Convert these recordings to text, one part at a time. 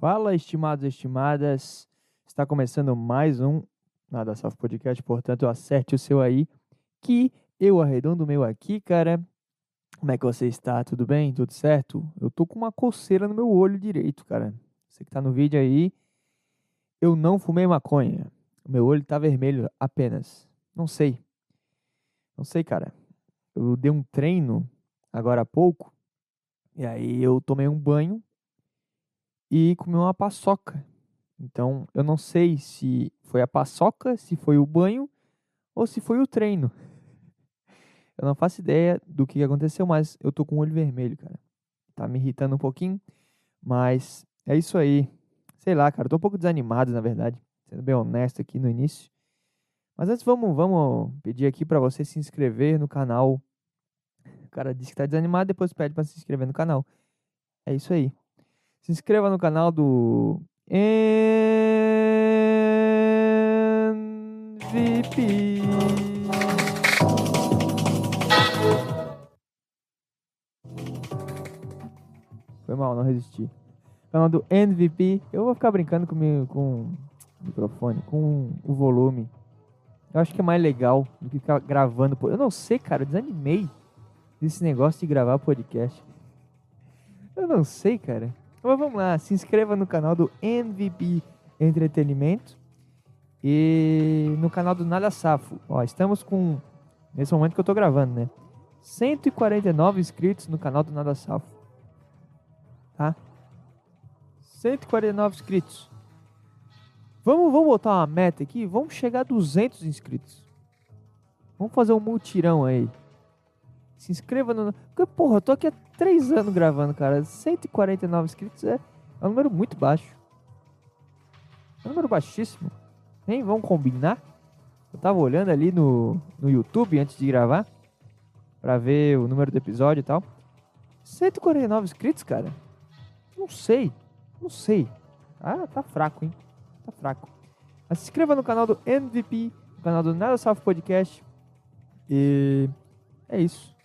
Fala, estimados e estimadas. Está começando mais um Nada Salvo Podcast, portanto, acerte o seu aí, que eu arredondo o meu aqui, cara. Como é que você está? Tudo bem? Tudo certo? Eu tô com uma coceira no meu olho direito, cara. Você que tá no vídeo aí, eu não fumei maconha. O meu olho tá vermelho apenas. Não sei. Não sei, cara. Eu dei um treino agora há pouco. E aí eu tomei um banho e comi uma paçoca. Então, eu não sei se foi a paçoca, se foi o banho ou se foi o treino. Eu não faço ideia do que aconteceu, mas eu tô com o olho vermelho, cara. Tá me irritando um pouquinho, mas é isso aí. Sei lá, cara, tô um pouco desanimado, na verdade, sendo bem honesto aqui no início. Mas antes vamos, vamos pedir aqui para você se inscrever no canal. O cara disse que tá desanimado, depois pede para se inscrever no canal. É isso aí. Se inscreva no canal do MVP. Foi mal, não resisti. Canal do MVP. Eu vou ficar brincando com, meu, com o microfone, com o volume. Eu acho que é mais legal do que ficar gravando. Eu não sei, cara, eu desanimei desse negócio de gravar podcast. Eu não sei, cara. Mas vamos lá, se inscreva no canal do MVP Entretenimento e no canal do Nada Safo. Ó, estamos com, nesse momento que eu tô gravando, né? 149 inscritos no canal do Nada Safo. Tá? 149 inscritos. Vamos, vamos botar uma meta aqui? Vamos chegar a 200 inscritos. Vamos fazer um multirão aí. Se inscreva no. Porque, porra, eu tô aqui há 3 anos gravando, cara. 149 inscritos é, é um número muito baixo. É um número baixíssimo. Hein? Vamos combinar? Eu tava olhando ali no, no YouTube antes de gravar. Pra ver o número do episódio e tal. 149 inscritos, cara. Não sei. Não sei. Ah, tá fraco, hein? Tá fraco. Mas se inscreva no canal do MVP, no canal do Nada Salve Podcast. E é isso.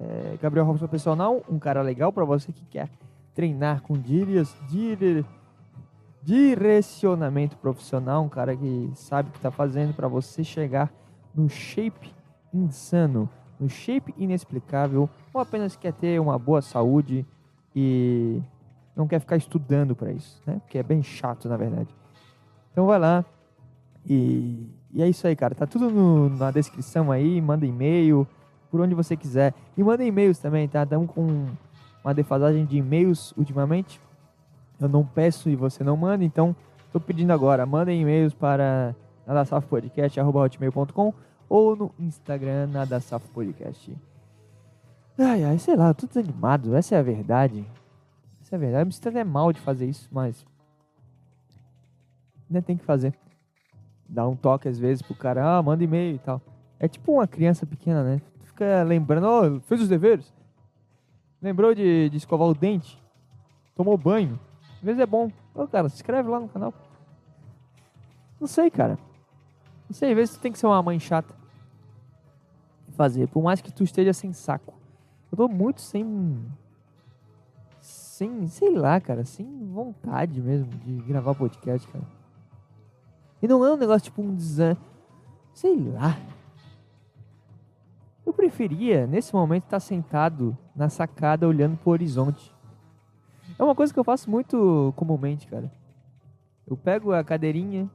É, Gabriel Robson Personal, um cara legal para você que quer treinar com dire, dire, direcionamento profissional, um cara que sabe o que está fazendo para você chegar no shape insano, no shape inexplicável, ou apenas quer ter uma boa saúde e não quer ficar estudando para isso, né? Porque é bem chato, na verdade. Então vai lá e, e é isso aí, cara. Tá tudo no, na descrição aí, manda e-mail, por onde você quiser. E manda e-mails também, tá? Estamos com uma defasagem de e-mails ultimamente. Eu não peço e você não manda, então estou pedindo agora. Mandem e-mails para nadasafpodcast.com ou no Instagram nadasafpodcast. Ai, ai, sei lá, tô desanimado. Essa é a verdade. Essa é a verdade. Eu me sinto até mal de fazer isso, mas... Ainda tem que fazer. Dar um toque às vezes pro cara, ah, manda e-mail e tal. É tipo uma criança pequena, né? Fica lembrando, oh, fez os deveres? Lembrou de, de escovar o dente? Tomou banho? Às vezes é bom. Ô, cara, se inscreve lá no canal. Não sei, cara. Não sei, às vezes tu tem que ser uma mãe chata. Fazer, por mais que tu esteja sem saco. Eu tô muito sem. Sem, sei lá, cara, sem vontade mesmo de gravar podcast, cara. E não é um negócio tipo um desânimo. Sei lá. Preferia, nesse momento, estar sentado na sacada olhando pro horizonte. É uma coisa que eu faço muito comumente, cara. Eu pego a cadeirinha,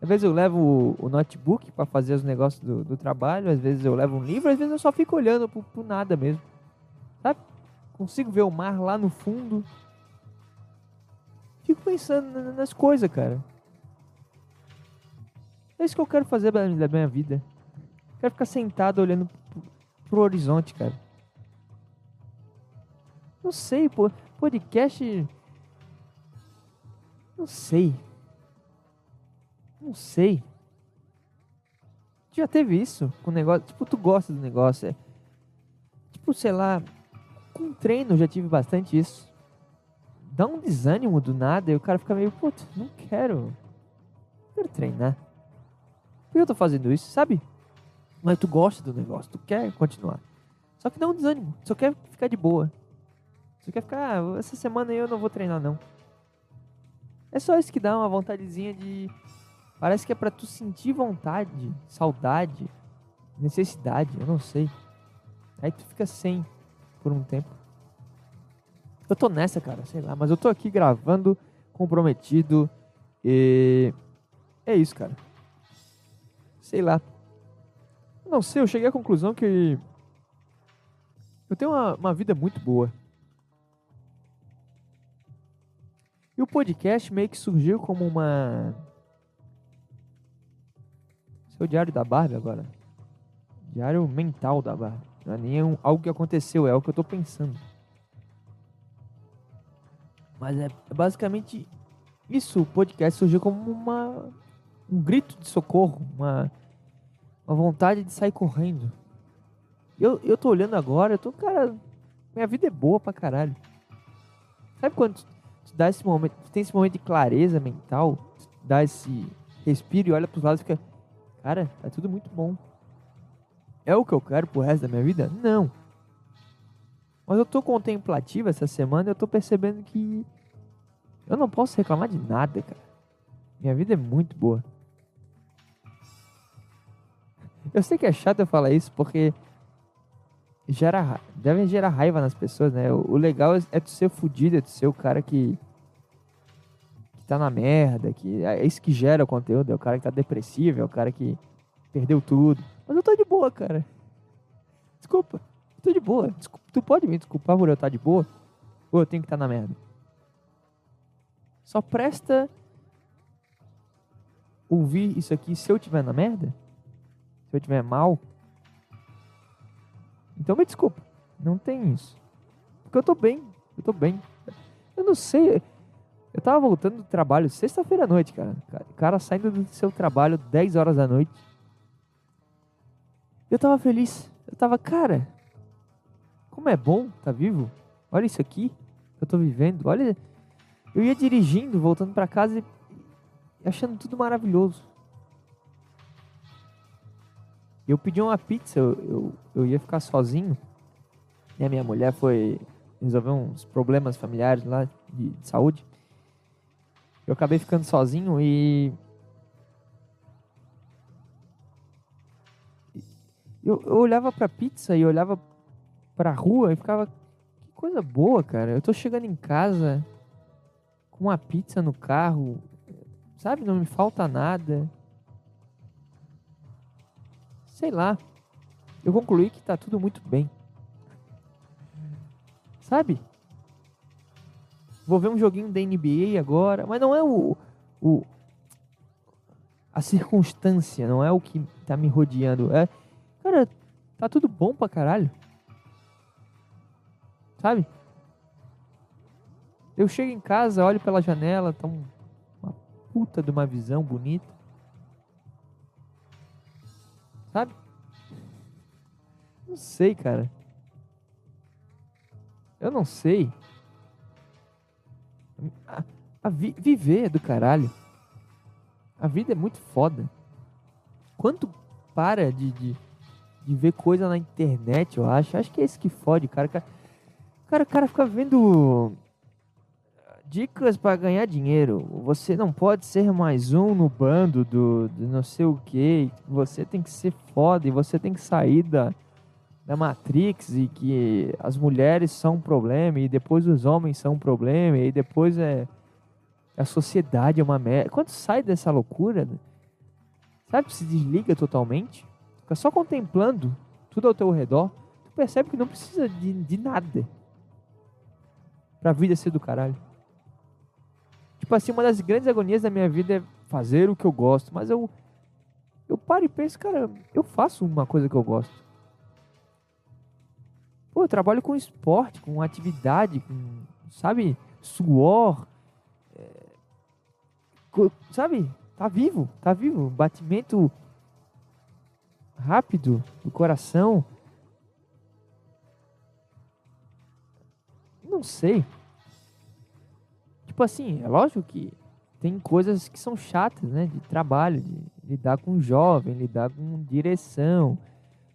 às vezes eu levo o, notebook para fazer os negócios do, do, trabalho, às vezes eu levo um livro, às vezes eu só fico olhando pro, pro nada mesmo. Sabe? Consigo ver o mar lá no fundo. Fico pensando nas coisas, cara. É isso que eu quero fazer da minha vida. Quero ficar sentado olhando pro, horizonte, cara. Não sei, pô. Podcast. Não sei. Não sei. Já teve isso com o negócio. Tipo, tu gosta do negócio. É, tipo, sei lá. Com treino já tive bastante isso. Dá um desânimo do nada e o cara fica meio, puto, não quero. Não quero treinar. Por que eu tô fazendo isso, sabe? Mas tu gosta do negócio, tu quer continuar. Só que dá um desânimo, só quer ficar de boa. Só quer ficar, ah, essa semana eu não vou treinar não. É só isso que dá uma vontadezinha de. Parece que é pra tu sentir vontade, saudade, necessidade, eu não sei. Aí tu fica sem por um tempo. Eu tô nessa, cara, sei lá, mas eu tô aqui gravando, comprometido e. É isso, cara. Sei lá. Não sei, eu cheguei à conclusão que. Eu tenho uma, uma vida muito boa. E o podcast meio que surgiu como uma. Seu diário da Barbie agora. Diário mental da Barbie. Não é nem algo que aconteceu, é o que eu tô pensando. Mas é, é basicamente isso. O podcast surgiu como uma, um grito de socorro, uma, uma vontade de sair correndo. Eu, eu tô olhando agora, eu tô, cara, minha vida é boa pra caralho. Sabe quando tu dá esse momento, tu tem esse momento de clareza mental, tu dá esse respiro e olha pros lados e fica, cara, é tudo muito bom. É o que eu quero pro resto da minha vida? Não. Mas eu tô contemplativo essa semana eu tô percebendo que eu não posso reclamar de nada, cara. Minha vida é muito boa. Eu sei que é chato eu falar isso porque gera, deve gerar raiva nas pessoas, né? O, o legal é, é tu ser fudido, é tu ser o cara que, que tá na merda, que é isso que gera o conteúdo, é o cara que tá depressivo, é o cara que perdeu tudo. Mas eu tô de boa, cara. Desculpa, eu tô de boa. Desculpa, tu pode me desculpar por eu estar de boa? Ou eu tenho que estar tá na merda? Só presta ouvir isso aqui se eu tiver na merda? Se eu tiver mal? Então me desculpa, não tem isso. Porque eu tô bem, eu tô bem. Eu não sei, eu tava voltando do trabalho sexta-feira à noite, cara. O cara saindo do seu trabalho 10 horas da noite. Eu tava feliz. Eu tava, cara, como é bom tá vivo. Olha isso aqui eu tô vivendo. Olha, eu ia dirigindo, voltando para casa e achando tudo maravilhoso. Eu pedi uma pizza, eu, eu, eu ia ficar sozinho. E a minha mulher foi resolver uns problemas familiares lá de, de saúde. Eu acabei ficando sozinho e eu, eu olhava pra pizza e olhava pra rua e ficava. Que coisa boa, cara. Eu tô chegando em casa com uma pizza no carro, sabe? Não me falta nada sei lá. Eu concluí que tá tudo muito bem. Sabe? Vou ver um joguinho da NBA agora, mas não é o, o a circunstância, não é o que tá me rodeando. É, cara, tá tudo bom pra caralho. Sabe? Eu chego em casa, olho pela janela, tá um, uma puta de uma visão bonita. Sabe? Não sei, cara. Eu não sei. A, a vi, viver é do caralho. A vida é muito foda. Quanto para de, de, de, ver coisa na internet, eu acho. Acho que é isso que fode, cara. Cara, o cara fica vendo Dicas para ganhar dinheiro. Você não pode ser mais um no bando do, do não sei o que. Você tem que ser foda e você tem que sair da, da Matrix e que as mulheres são um problema e depois os homens são um problema e depois é a sociedade é uma merda. Quando sai dessa loucura, sabe, se desliga totalmente, fica só contemplando tudo ao teu redor, tu percebe que não precisa de, de nada pra vida ser do caralho. Tipo assim, uma das grandes agonias da minha vida é fazer o que eu gosto. Mas eu, eu paro e penso, cara, eu faço uma coisa que eu gosto. Pô, eu trabalho com esporte, com atividade, com, sabe, suor. É, sabe, tá vivo, tá vivo. Batimento rápido do coração. Não sei tipo assim, é lógico que tem coisas que são chatas, né? De trabalho, de lidar com jovem, lidar com direção,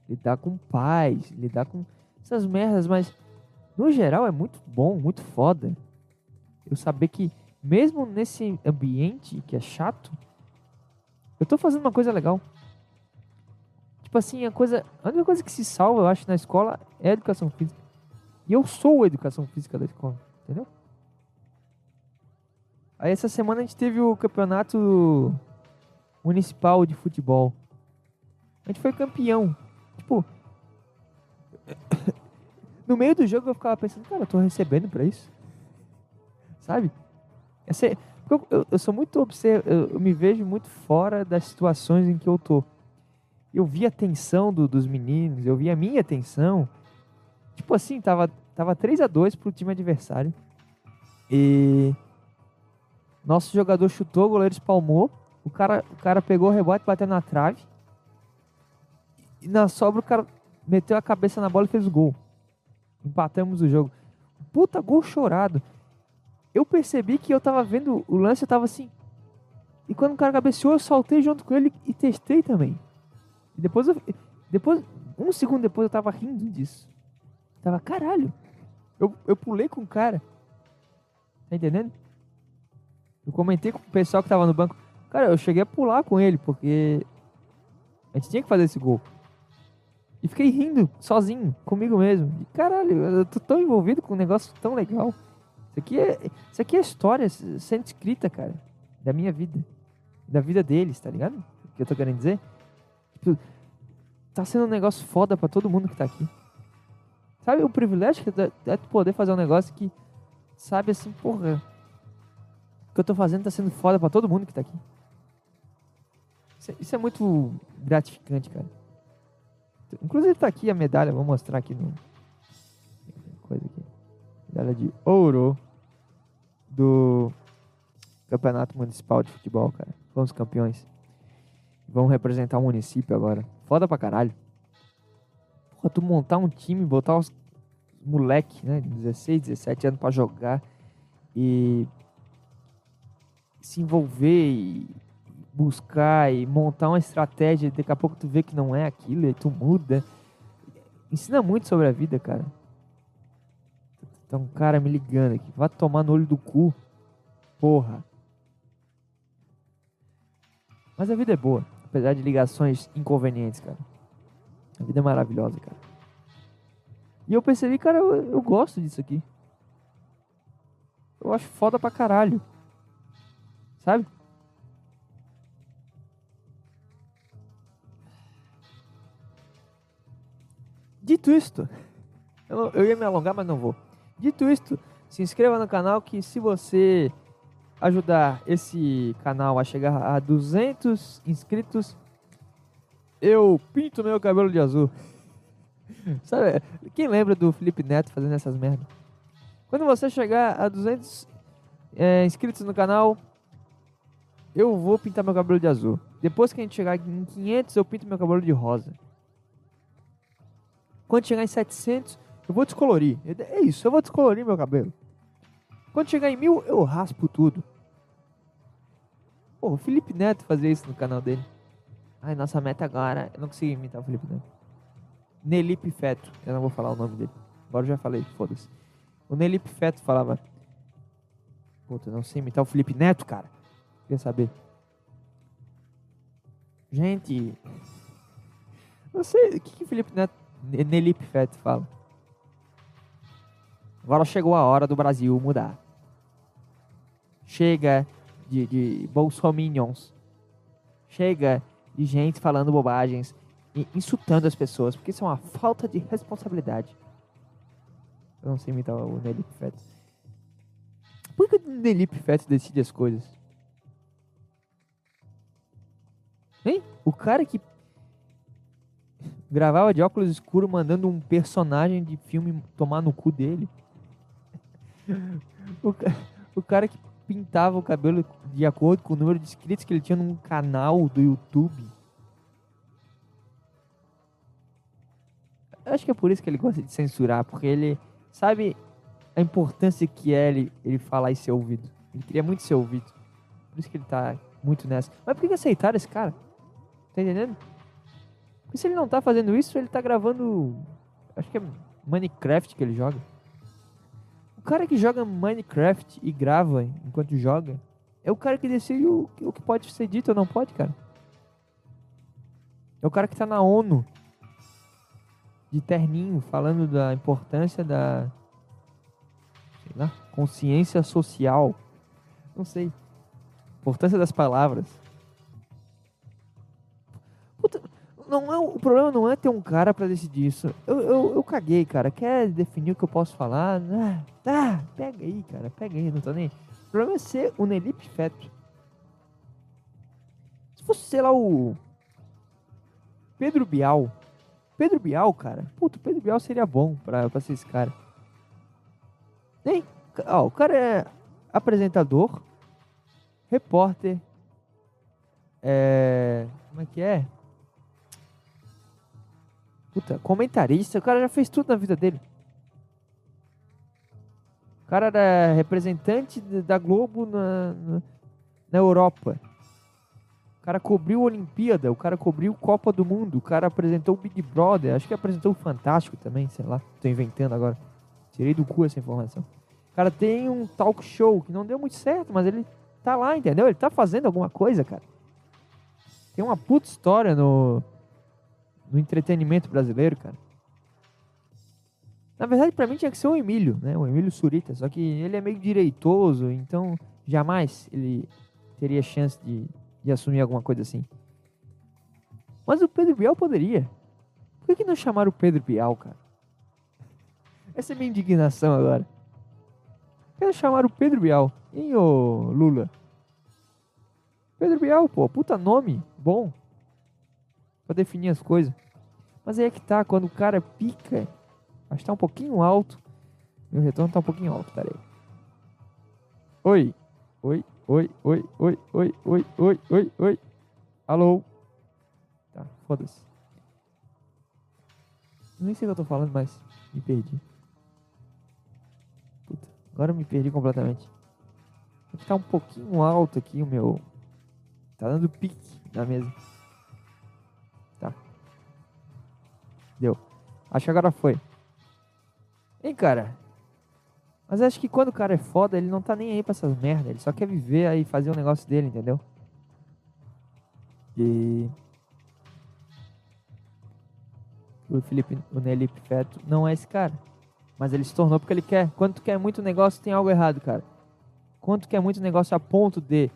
lidar com pais, lidar com essas merdas, mas no geral é muito bom, muito foda. Eu saber que mesmo nesse ambiente que é chato, eu tô fazendo uma coisa legal. Tipo assim, a coisa, a única coisa que se salva, eu acho, na escola é a educação física. E eu sou a educação física da escola, entendeu? Aí essa semana a gente teve o campeonato municipal de futebol. A gente foi campeão. Tipo, no meio do jogo eu ficava pensando, cara, eu tô recebendo pra isso. Sabe? Esse, eu, eu, eu, sou muito observ... Eu, eu, me vejo muito fora das situações em que eu tô. Eu vi a tensão do, dos meninos, eu vi a minha tensão. Tipo assim, tava, tava 3 a 2 pro time adversário. E nosso jogador chutou, o goleiro espalmou. O cara, o cara pegou o rebote, bateu na trave. E na sobra o cara meteu a cabeça na bola e fez o gol. Empatamos o jogo. Puta gol chorado. Eu percebi que eu tava vendo o lance, eu tava assim. E quando o cara cabeceou, eu saltei junto com ele e testei também. E depois eu, depois, um segundo depois eu tava rindo disso. Tava, caralho. Eu, eu pulei com o cara. Tá entendendo? Eu comentei com o pessoal que tava no banco. Cara, eu cheguei a pular com ele, porque a gente tinha que fazer esse gol. E fiquei rindo, sozinho, comigo mesmo. E, caralho, eu tô tão envolvido com um negócio tão legal. Isso aqui é, isso aqui é história sendo escrita, cara. Da minha vida. Da vida deles, tá ligado? O que eu tô querendo dizer? Tipo, tá sendo um negócio foda pra todo mundo que tá aqui. Sabe o privilégio que é, é poder fazer um negócio que, sabe assim, porra. O que eu tô fazendo tá sendo foda pra todo mundo que tá aqui. Isso é, isso é muito gratificante, cara. Inclusive tá aqui a medalha, vou mostrar aqui no. Coisa aqui. Medalha de ouro do Campeonato Municipal de Futebol, cara. Fomos campeões. Vamos representar o município agora. Foda pra caralho. Porra, tu montar um time, botar os moleque, né, de 16, 17 anos pra jogar e se envolver e buscar e montar uma estratégia, daqui a pouco tu vê que não é aquilo, e tu muda. Ensina muito sobre a vida, cara. Tá um cara me ligando aqui. Vai tomar no olho do cu. Porra. Mas a vida é boa, apesar de ligações inconvenientes, cara. A vida é maravilhosa, cara. E eu percebi, cara, eu, eu gosto disso aqui. Eu acho foda pra caralho. Sabe? Dito isto, eu, ia me alongar, mas não vou. Dito isto, se inscreva no canal que se você ajudar esse canal a chegar a 200 inscritos, eu pinto meu cabelo de azul. Sabe, quem lembra do Felipe Neto fazendo essas merdas? Quando você chegar a 200 é, inscritos no canal, eu vou pintar meu cabelo de azul. Depois que a gente chegar em 500, eu pinto meu cabelo de rosa. Quando chegar em 700, eu vou descolorir. É isso, eu vou descolorir meu cabelo. Quando chegar em mil, eu raspo tudo. Pô, o Felipe Neto fazia isso no canal dele. Ai, nossa meta agora. Eu não consegui imitar o Felipe Neto. Nelipe Feto. Eu não vou falar o nome dele. Agora eu já falei, foda-se. O Nelipe Feto falava. Puta, não sei imitar o Felipe Neto, cara. Quer saber? Gente. Não sei. O que, que Felipe Neto Nelip Fett fala. Agora chegou a hora do Brasil mudar. Chega de, de bolsominions. Chega de gente falando bobagens e insultando as pessoas, porque isso é uma falta de responsabilidade. Eu não sei imitar o Nelip Fett. Por que o Nelip Fett decide as coisas? Hein? O cara que Gravava de óculos escuros mandando um personagem de filme tomar no cu dele. o, o cara que pintava o cabelo de acordo com o número de inscritos que ele tinha num canal do YouTube. Acho que é por isso que ele gosta de censurar, porque ele sabe a importância que é ele, ele falar e ser ouvido. Ele queria muito ser ouvido. Por isso que ele tá muito nessa. Mas por que aceitaram esse cara? Tá entendendo? E se ele não tá fazendo isso, ele tá gravando. Acho que é Minecraft que ele joga. O cara que joga Minecraft e grava enquanto joga é o cara que decide o, o que pode ser dito ou não pode, cara. É o cara que tá na ONU de terninho falando da importância da sei lá, consciência social. Não sei. Importância das palavras. Não é, o problema não é ter um cara para decidir isso. Eu, eu, eu caguei, cara. Quer definir o que eu posso falar? Ah, tá, pega aí, cara. Pega aí, não tô nem. O problema é ser o Nelip Feto. Se fosse, sei lá, o Pedro Bial. Pedro Bial, cara. Puto, Pedro Bial seria bom pra, pra ser esse cara. Nem. Ó, o cara é apresentador, repórter, é. Como é que é? Puta, comentarista. O cara já fez tudo na vida dele. O cara era representante da Globo na, na, na Europa. O cara cobriu a Olimpíada, o cara cobriu Copa do Mundo, o cara apresentou o Big Brother, acho que apresentou o Fantástico também, sei lá, tô inventando agora. Tirei do cu essa informação. O cara tem um talk show que não deu muito certo, mas ele tá lá, entendeu? Ele tá fazendo alguma coisa, cara. Tem uma puta história no, no entretenimento brasileiro, cara. Na verdade, para mim tinha que ser o Emílio, né? O Emílio Surita. Só que ele é meio direitoso, então jamais ele teria chance de, de assumir alguma coisa assim. Mas o Pedro Bial poderia. Por que, não chamaram o Pedro Bial, cara? Essa é minha indignação agora. Por que não chamaram o Pedro Bial? Hein, ô Lula? Pedro Bial, pô, puta nome, bom. Pra definir as coisas. Mas aí é que tá, quando o cara pica, acho que tá um pouquinho alto. Meu retorno tá um pouquinho alto, peraí. Oi, oi, oi, oi, oi, oi, oi, oi, oi, oi. Alô? Tá, foda-se. Nem sei o que eu tô falando, mas me perdi. Puta, agora eu me perdi completamente. Tá um pouquinho alto aqui o meu. Tá dando pique na mesa. Deu. Acho que agora foi. Hein, cara? Mas acho que quando o cara é foda, ele não tá nem aí pra essas merda. Ele só quer viver aí fazer o um negócio dele, entendeu? E. O Felipe, o Nelipe Feto não é esse cara. Mas ele se tornou porque ele quer. Quando tu quer muito negócio, tem algo errado, cara. Quando tu quer muito negócio a ponto de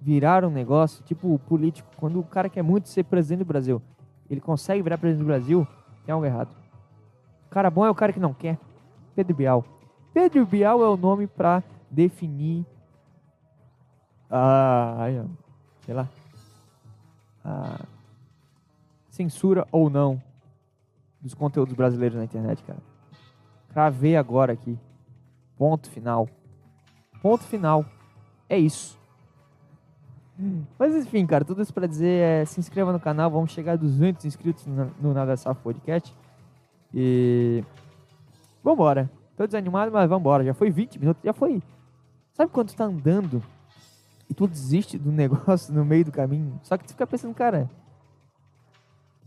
virar um negócio, tipo político, quando o cara quer muito ser presidente do Brasil, ele consegue virar presidente do Brasil, tem algo errado. O cara bom é o cara que não quer. Pedro Bial. Pedro Bial é o nome para definir a, sei lá, a censura ou não dos conteúdos brasileiros na internet, cara. Cravei agora aqui. Ponto final. Ponto final. É isso. Mas enfim, cara, tudo isso pra dizer é se inscreva no canal, vamos chegar a 200 inscritos no, no Nada Safo Podcast. E. Vambora. Tô desanimado, mas vambora. Já foi 20 minutos, já foi. Sabe quando tu tá andando e tu desiste do negócio no meio do caminho? Só que tu fica pensando, cara,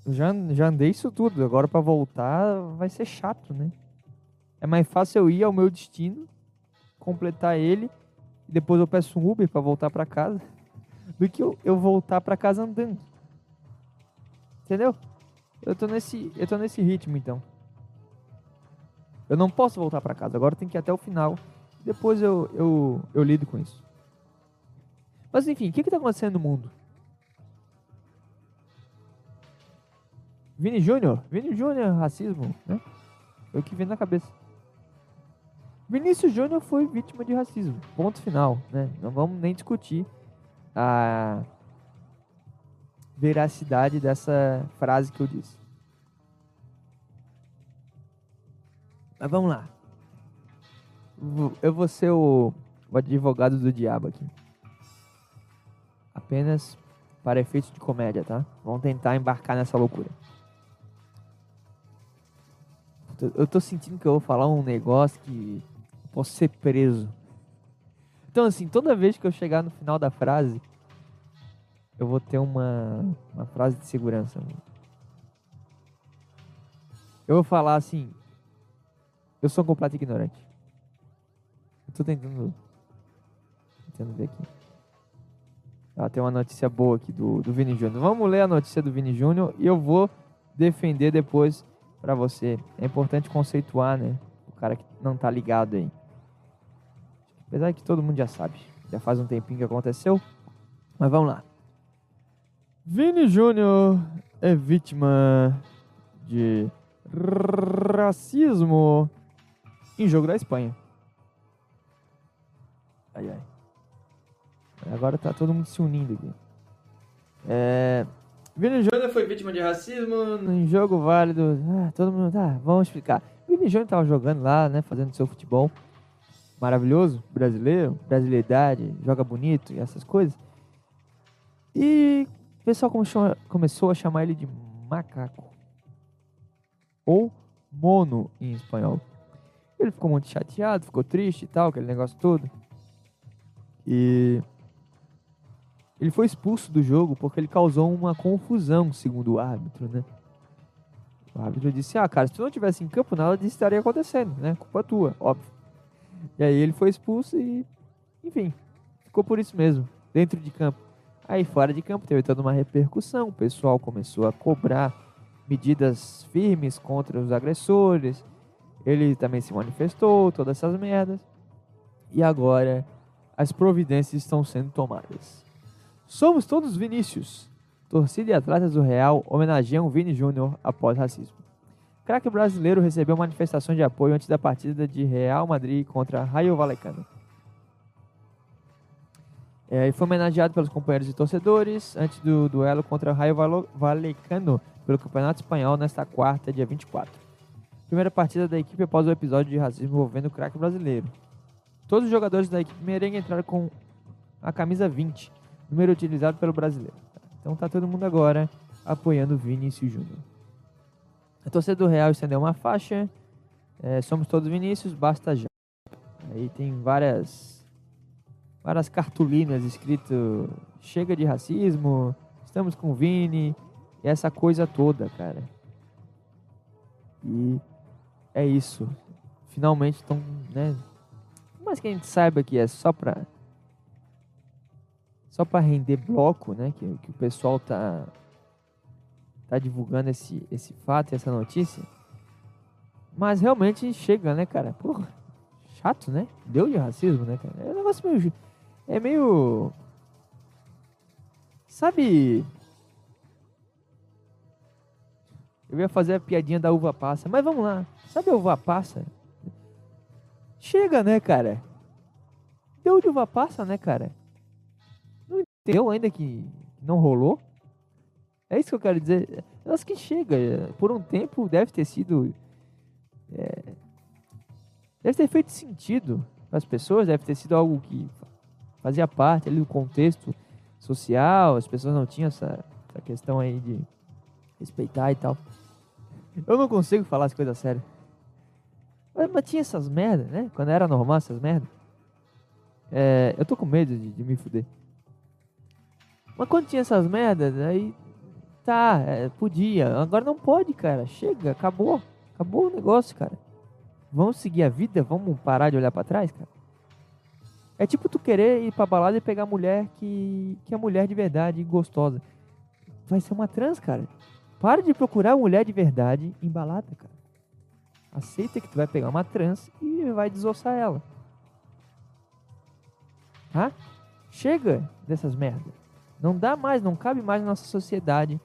já, já andei isso tudo, agora para voltar vai ser chato, né? É mais fácil eu ir ao meu destino, completar ele, e depois eu peço um Uber para voltar para casa do que eu, eu voltar para casa andando. Entendeu? Eu tô nesse, eu tô nesse ritmo então. Eu não posso voltar para casa, agora tem que ir até o final. Depois eu, eu, eu lido com isso. Mas enfim, o que, que tá acontecendo no mundo? Vini Júnior? Vini Júnior, racismo, né? Foi o que vem na cabeça. Vinícius Júnior foi vítima de racismo. Ponto final, né? Não vamos nem discutir a veracidade dessa frase que eu disse. Mas vamos lá. Eu vou ser o, o advogado do diabo aqui. Apenas para efeitos de comédia, tá? Vamos tentar embarcar nessa loucura. Eu tô sentindo que eu vou falar um negócio que posso ser preso. Então, assim, toda vez que eu chegar no final da frase, eu vou ter uma, uma frase de segurança. Eu vou falar assim: eu sou um completo ignorante. Eu tô tentando. Tentando ver aqui. Ah, tem uma notícia boa aqui do, do Vini Júnior. Vamos ler a notícia do Vini Júnior e eu vou defender depois para você. É importante conceituar, né? O cara que não tá ligado aí. Apesar que todo mundo já sabe. Já faz um tempinho que aconteceu. Mas vamos lá. Vini Júnior é vítima de racismo em jogo da Espanha. Ai, ai. Agora tá todo mundo se unindo aqui. É... Vini Júnior foi vítima de racismo em jogo válido. Ah, todo mundo. Tá, vamos explicar. Vini Júnior tava jogando lá, né? Fazendo seu futebol maravilhoso, brasileiro, brasileiridade, joga bonito e essas coisas. E pessoal começou, a chamar ele de macaco. Ou mono em espanhol. Ele ficou muito chateado, ficou triste e tal, aquele negócio todo. E ele foi expulso do jogo porque ele causou uma confusão, segundo o árbitro, né? O árbitro disse: Ah, cara, se tu não tivesse em campo, nada disso estaria acontecendo, né? Culpa tua, óbvio. E aí ele foi expulso e, enfim, ficou por isso mesmo, dentro de campo. Aí fora de campo teve toda uma repercussão, o pessoal começou a cobrar medidas firmes contra os agressores. Ele também se manifestou, todas essas merdas. E agora as providências estão sendo tomadas. Somos todos Vinícius. Torcida e atletas do Real homenageiam Vini Júnior após racismo craque brasileiro recebeu manifestações de apoio antes da partida de Real Madrid contra Rayo Vallecano. É, e foi homenageado pelos companheiros e torcedores antes do duelo contra o Rayo Vallecano pelo Campeonato Espanhol nesta quarta, dia 24. Primeira partida da equipe após o episódio de racismo envolvendo o craque brasileiro. Todos os jogadores da equipe merengue entraram com a camisa 20, número utilizado pelo brasileiro. Então tá todo mundo agora apoiando o Vinícius Júnior. A torcida do Real estendeu uma faixa. É, somos todos Vinícius, basta já. Aí tem várias várias cartolinas escrito chega de racismo, estamos com o Vini e essa coisa toda, cara. E é isso. Finalmente estão, né? Mas que a gente saiba que é só pra só para render bloco, né? Que, que o pessoal tá tá divulgando esse, esse fato, essa notícia. Mas realmente chega, né, cara? Porra, chato, né? Deu de racismo, né, cara? É um negócio meio. É meio. Sabe. Eu ia fazer a piadinha da uva passa, mas vamos lá. Sabe a uva passa? Chega, né, cara? Deu de uva passa, né, cara? Não entendeu ainda que não rolou? É isso que eu quero dizer. Eu acho que chega. Por um tempo deve ter sido. É, deve ter feito sentido para as pessoas, deve ter sido algo que fazia parte ali do contexto social, as pessoas não tinham essa, essa questão aí de respeitar e tal. Eu não consigo falar as coisas sérias. Mas, mas, tinha essas merdas, né? Quando era normal essas merdas. É, eu tô com medo de, de me fuder. Mas quando tinha essas merdas, aí Tá, é, podia. Agora não pode, cara. Chega, acabou. Acabou o negócio, cara. Vamos seguir a vida? Vamos parar de olhar para trás, cara? É tipo tu querer ir pra balada e pegar mulher que, que é mulher de verdade e gostosa. Vai ser uma trans, cara. Para de procurar mulher de verdade em balada, cara. Aceita que tu vai pegar uma trans e vai desossar ela. Tá? Chega dessas merdas. Não dá mais, não cabe mais na nossa sociedade.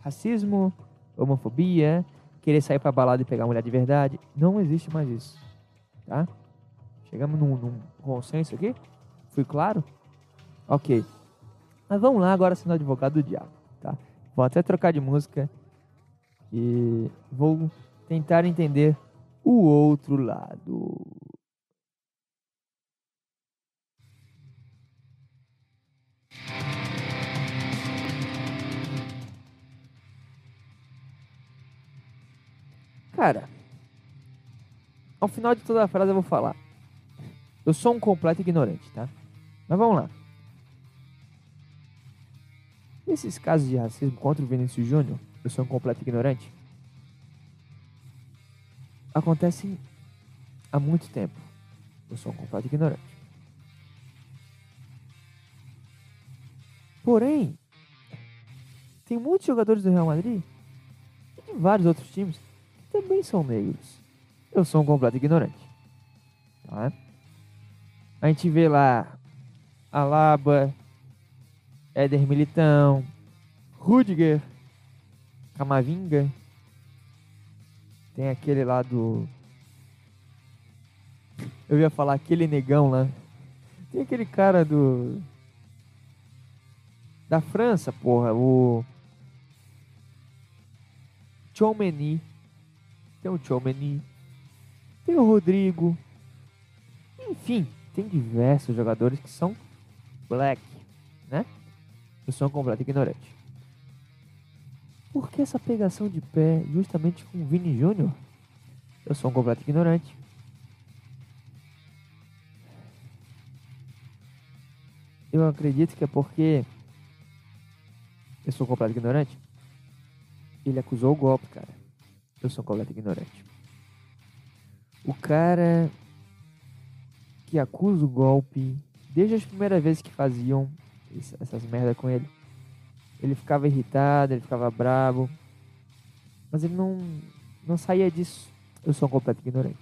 Racismo, homofobia, querer sair pra balada e pegar mulher de verdade. Não existe mais isso. Tá? Chegamos num, num consenso aqui? Fui claro? Ok. Mas vamos lá agora sendo advogado do diabo, tá? Vou até trocar de música e vou tentar entender o outro lado. Cara, ao final de toda a frase eu vou falar. Eu sou um completo ignorante, tá? Mas vamos lá. Esses casos de racismo contra o Vinícius Júnior, eu sou um completo ignorante, acontecem há muito tempo. Eu sou um completo ignorante. Porém, tem muitos jogadores do Real Madrid e de vários outros times que também são negros. Eu sou um completo ignorante. Tá? A gente vê lá Alaba, Éder Militão, Rudiger, Camavinga. Tem aquele lá do. Eu ia falar aquele negão lá. Tem aquele cara do. Da França, porra, o. Chomeni. Tem o Chomeni. Tem o Rodrigo. Enfim, tem diversos jogadores que são black, né? Sou um completo ignorante. Por que essa pegação de pé justamente com o Vini Júnior? Eu sou um completo ignorante. Eu acredito que é porque eu sou um completo ignorante. Ele acusou o golpe, cara. Eu sou um completo ignorante. O cara que acusa o golpe, desde as primeiras vezes que faziam essas merda com ele, ele ficava irritado, ele ficava bravo, mas ele não, não saía disso. Eu sou um completo ignorante.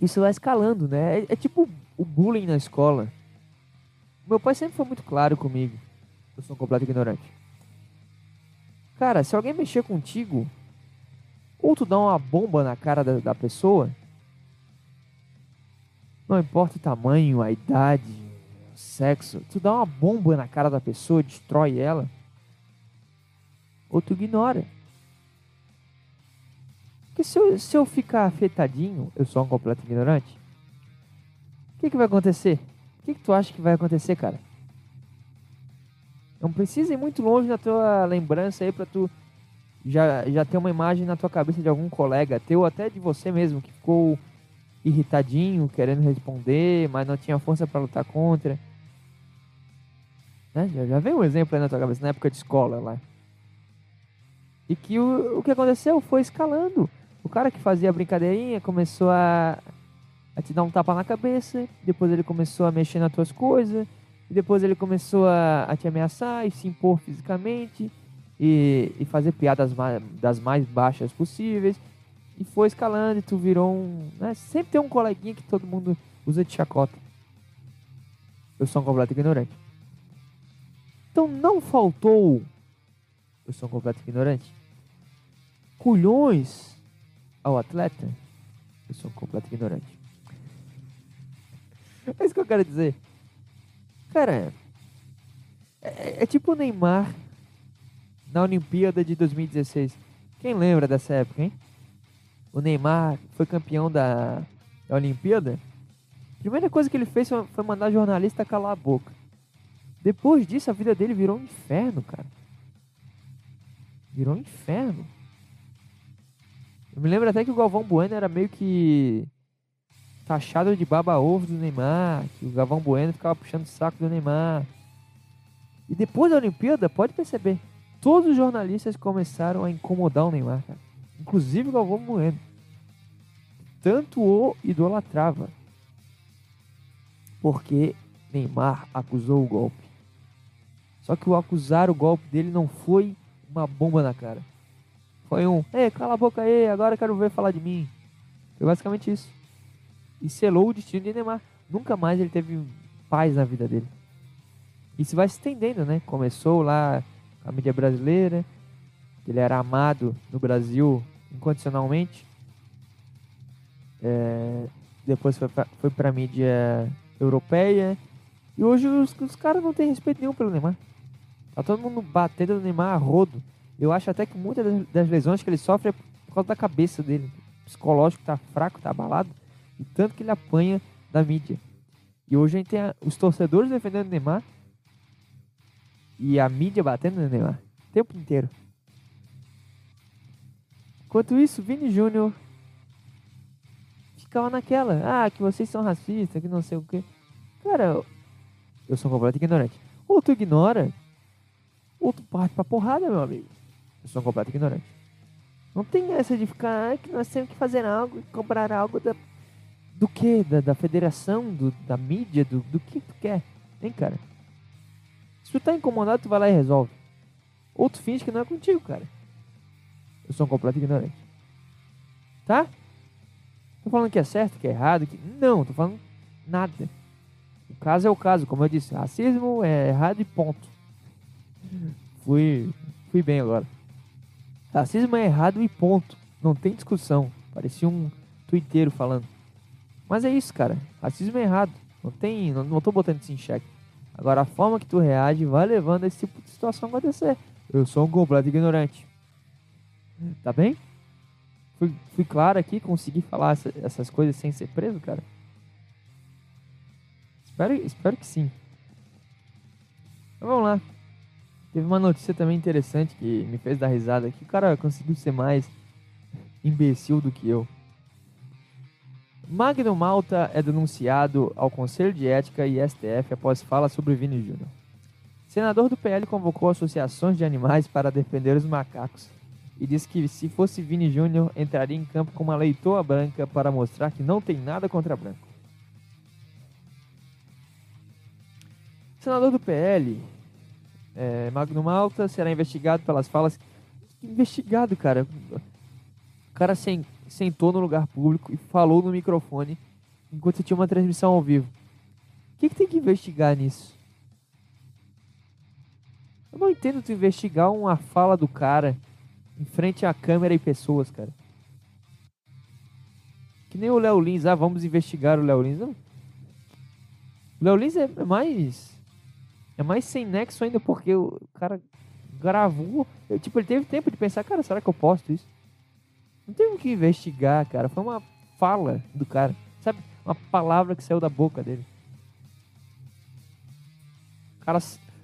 Isso vai escalando, né? É, é tipo o bullying na escola. Meu pai sempre foi muito claro comigo. Eu sou um completo ignorante. Cara, se alguém mexer contigo, ou tu dá uma bomba na cara da, da pessoa, não importa o tamanho, a idade, sexo, tu dá uma bomba na cara da pessoa, destrói ela, ou tu ignora. Porque se eu, se eu ficar afetadinho, eu sou um completo ignorante, o que, que vai acontecer? O que, que tu acha que vai acontecer, cara? Não precisa ir muito longe na tua lembrança aí pra tu já, já ter uma imagem na tua cabeça de algum colega teu, até de você mesmo, que ficou irritadinho, querendo responder, mas não tinha força para lutar contra. Né? Já, já veio um exemplo aí na tua cabeça, na época de escola lá. E que o, o que aconteceu foi escalando. O cara que fazia a brincadeirinha começou a, a te dar um tapa na cabeça, depois ele começou a mexer nas tuas coisas, e depois ele começou a, a te ameaçar e se impor fisicamente e, e fazer piadas das mais baixas possíveis. E foi escalando e tu virou um. Né? Sempre tem um coleguinha que todo mundo usa de chacota. Eu sou um completo ignorante. Então não faltou. Eu sou um completo ignorante. Culhões ao atleta. Eu sou um completo ignorante. É isso que eu quero dizer. Cara, é, é tipo o Neymar na Olimpíada de 2016. Quem lembra dessa época, hein? O Neymar foi campeão da, da Olimpíada. A primeira coisa que ele fez foi mandar jornalista calar a boca. Depois disso, a vida dele virou um inferno, cara. Virou um inferno. Eu me lembro até que o Galvão Bueno era meio que taxado de baba-ovo do Neymar. Que o Galvão Bueno ficava puxando o saco do Neymar. E depois da Olimpíada, pode perceber, todos os jornalistas começaram a incomodar o Neymar, cara. Inclusive o Galvão Bueno. Tanto o idolatrava. Porque Neymar acusou o golpe. Só que o acusar o golpe dele não foi uma bomba na cara. Foi um, ei, cala a boca aí, agora quero ver falar de mim. Foi basicamente isso. E selou o destino de Neymar. Nunca mais ele teve paz na vida dele. Isso vai se estendendo, né? Começou lá a mídia brasileira, ele era amado no Brasil incondicionalmente. É, depois foi pra, foi pra mídia europeia. E hoje os, os caras não têm respeito nenhum pelo Neymar. Tá todo mundo batendo no Neymar a rodo. Eu acho até que muitas das lesões que ele sofre é por causa da cabeça dele. O psicológico tá fraco, tá abalado. E tanto que ele apanha da mídia. E hoje a gente tem a, os torcedores defendendo o Neymar e a mídia batendo no Neymar o tempo inteiro. Enquanto isso, Vini Júnior ficava naquela, ah, que vocês são racistas, que não sei o que. Cara, eu sou completamente ignorante. Ou tu ignora, ou tu parte pra porrada, meu amigo. Eu sou completo ignorante. Não tem essa de ficar, ah, que nós temos que fazer algo, comprar algo da, Do que? Da, da federação? Do, da mídia? Do, do que tu quer? Hein, cara? Se tu tá incomodado, tu vai lá e resolve. Ou tu finge que não é contigo, cara. Eu sou um completo ignorante. Tá? Tô falando que é certo, que é errado, que. Não, tô falando nada. O caso é o caso, como eu disse, racismo é errado e ponto. Fui, fui bem agora. Racismo é errado e ponto. Não tem discussão. Parecia um twitteiro falando. Mas é isso, cara. Racismo é errado. Não tem, não, não tô botando isso em xeque. Agora a forma que tu reage vai levando esse tipo de situação a acontecer. Eu sou um completo ignorante. Tá bem? Fui, fui claro aqui, consegui falar essa, essas coisas sem ser preso, cara? Espero, espero que sim. Mas vamos lá. Teve uma notícia também interessante que me fez dar risada. Que o cara conseguiu ser mais imbecil do que eu. Magno Malta é denunciado ao Conselho de Ética e STF após fala sobre Vini Júnior. Senador do PL convocou associações de animais para defender os macacos e disse que se fosse Vini Júnior entraria em campo com uma leitoa branca para mostrar que não tem nada contra branco. Senador do PL, é, Magno Malta, será investigado pelas falas. Investigado, cara. O cara sem, sentou no lugar público e falou no microfone enquanto tinha uma transmissão ao vivo. O que, que tem que investigar nisso? Eu não entendo tu investigar uma fala do cara em frente à câmera e pessoas, cara. Que nem o Léo Lins, ah, vamos investigar o Léo Lins. Não. O Léo Lins é mais. É mais sem nexo ainda porque o cara gravou. Tipo, ele teve tempo de pensar, cara, será que eu posto isso? Não teve que investigar, cara. Foi uma fala do cara. Sabe? Uma palavra que saiu da boca dele. Cara,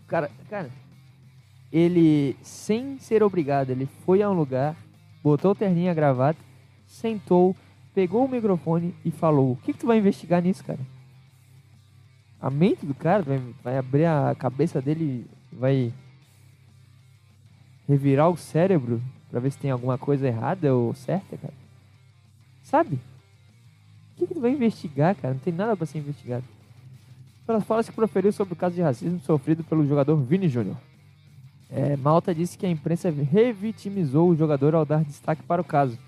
cara, cara, ele, sem ser obrigado, ele foi a um lugar, botou o terninho a gravata, sentou, pegou o microfone e falou: O que, que tu vai investigar nisso, cara? A mente do cara vai, vai abrir a cabeça dele, vai revirar o cérebro para ver se tem alguma coisa errada ou certa, cara. Sabe? O que, que tu vai investigar, cara? Não tem nada para ser investigado. Pelas falas que proferiu sobre o caso de racismo sofrido pelo jogador Vini Júnior. É, Malta disse que a imprensa revitimizou o jogador ao dar destaque para o caso.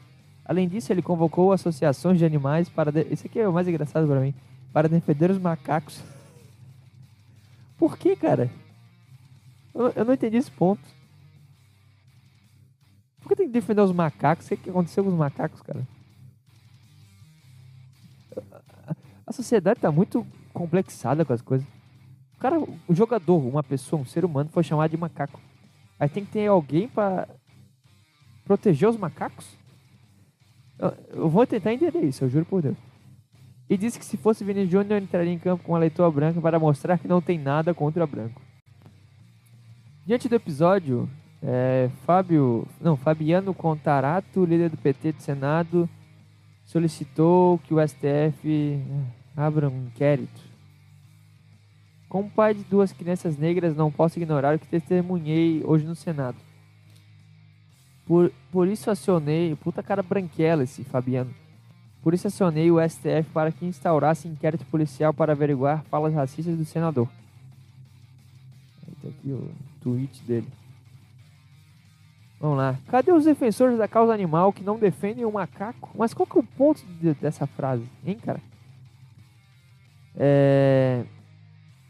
Além disso, ele convocou associações de animais para. De... Esse aqui é o mais engraçado para mim. Para defender os macacos. Por que, cara? Eu, não entendi esse ponto. Por que tem que defender os macacos? O que aconteceu com os macacos, cara? A sociedade está muito complexada com as coisas. O cara, o jogador, uma pessoa, um ser humano, foi chamado de macaco. Aí tem que ter alguém para proteger os macacos? Eu, vou tentar entender isso, eu juro por Deus. E disse que se fosse Vini Júnior, entraria em campo com a leitura branca para mostrar que não tem nada contra branco. Diante do episódio, é, Fábio, não, Fabiano Contarato, líder do PT do Senado, solicitou que o STF é, abra um inquérito como pai de duas crianças negras, não posso ignorar o que testemunhei hoje no Senado. Por, por isso acionei. Puta cara branquela esse Fabiano. Por isso acionei o STF para que instaurasse inquérito policial para averiguar falas racistas do senador. Tá aqui o tweet dele. Vamos lá. Cadê os defensores da causa animal que não defendem o macaco? Mas qual que é o ponto de, dessa frase, hein, cara? É.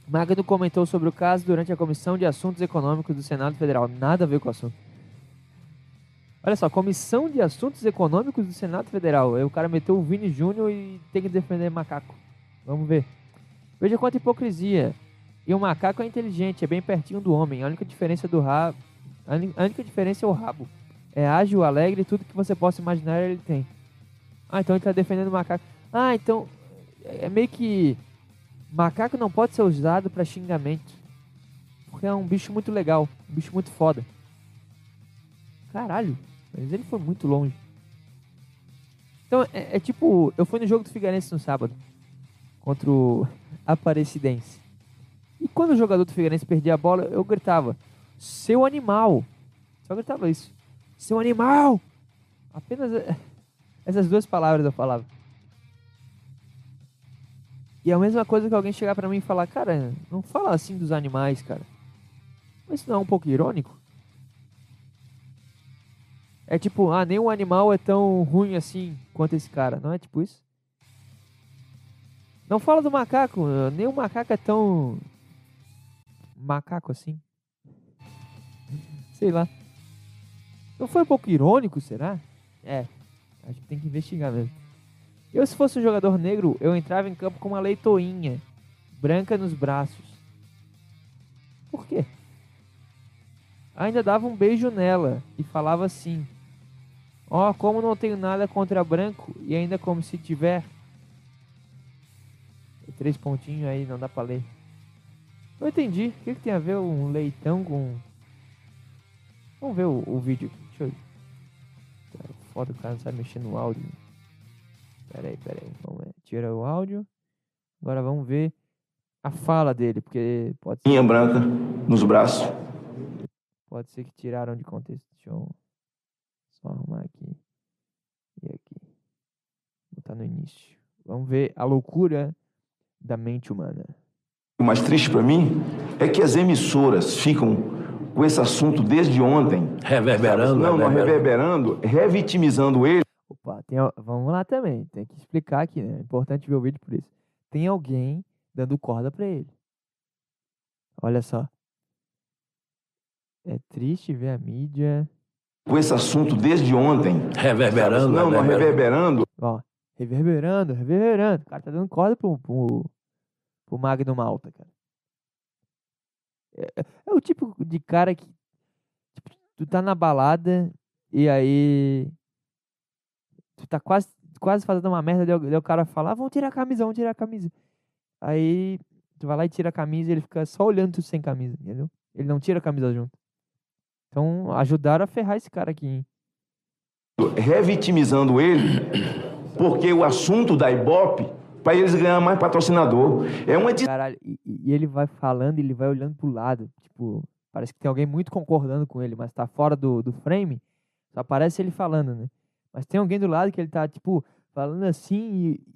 Magno comentou sobre o caso durante a Comissão de Assuntos Econômicos do Senado Federal. Nada a ver com o assunto. Olha só, Comissão de Assuntos Econômicos do Senado Federal. Aí o cara meteu o Vini Júnior e tem que defender macaco. Vamos ver. Veja quanta hipocrisia. E o macaco é inteligente, é bem pertinho do homem. A única diferença do rabo. A única diferença é o rabo. É ágil, alegre, tudo que você possa imaginar ele tem. Ah, então ele está defendendo o macaco. Ah, então. É meio que Macaco não pode ser usado para xingamento. Porque é um bicho muito legal. Um bicho muito foda. Caralho. Mas ele foi muito longe. Então, é, é tipo... Eu fui no jogo do Figueirense no sábado. Contra o Aparecidense. E quando o jogador do Figueirense perdia a bola, eu gritava... Seu animal! Só gritava isso. Seu animal! Apenas essas duas palavras eu falava. E é a mesma coisa que alguém chegar pra mim e falar, cara, não fala assim dos animais, cara. Mas não é um pouco irônico? É tipo, ah, nenhum animal é tão ruim assim quanto esse cara. Não é tipo isso? Não fala do macaco. Nenhum macaco é tão. Macaco assim. Sei lá. Não foi um pouco irônico, será? É. Acho que tem que investigar mesmo. Eu, se fosse um jogador negro, eu entrava em campo com uma leitoinha branca nos braços. Por quê? Ainda dava um beijo nela e falava assim: Ó, oh, como não tenho nada contra branco e ainda como se tiver. Três pontinhos aí, não dá pra ler. Não entendi. O que, que tem a ver um leitão com. Vamos ver o, o vídeo aqui. Deixa eu. Foda, o cara não sabe mexer no áudio. Pera aí, pera aí. Vamos ver. Tira o áudio. Agora vamos ver a fala dele, porque pode ser. Linha branca nos braços. Pode ser que tiraram de contexto. Deixa eu só arrumar aqui. E aqui. Vou botar no início. Vamos ver a loucura da mente humana. O mais triste para mim é que as emissoras ficam com esse assunto desde ontem. Reverberando. Não, não, reverberando, revitimizando ele. Opa, tem, vamos lá também. Tem que explicar aqui, né? É importante ver o vídeo por isso. Tem alguém dando corda para ele. Olha só. É triste ver a mídia. Com esse assunto desde ontem. Reverberando. Não, não, reverberando. Ó, reverberando, reverberando. O cara tá dando corda pro, pro, pro Magno Malta, cara. É, é, o tipo de cara que. Tipo, tu tá na balada e aí. Tu tá quase, quase fazendo uma merda, daí o cara fala, ah, vamos tirar a camisa, vamos tirar a camisa. Aí tu vai lá e tira a camisa e ele fica só olhando tu sem camisa, entendeu? Ele não tira a camisa junto. Então ajudaram a ferrar esse cara aqui, hein? Revitimizando ele, porque o assunto da Ibope para eles ganhar mais patrocinador. É uma Caralho, e, e, ele vai falando, ele vai olhando pro lado, tipo, parece que tem alguém muito concordando com ele, mas tá fora do, do frame, só aparece ele falando, né? Mas tem alguém do lado que ele tá, tipo, falando assim e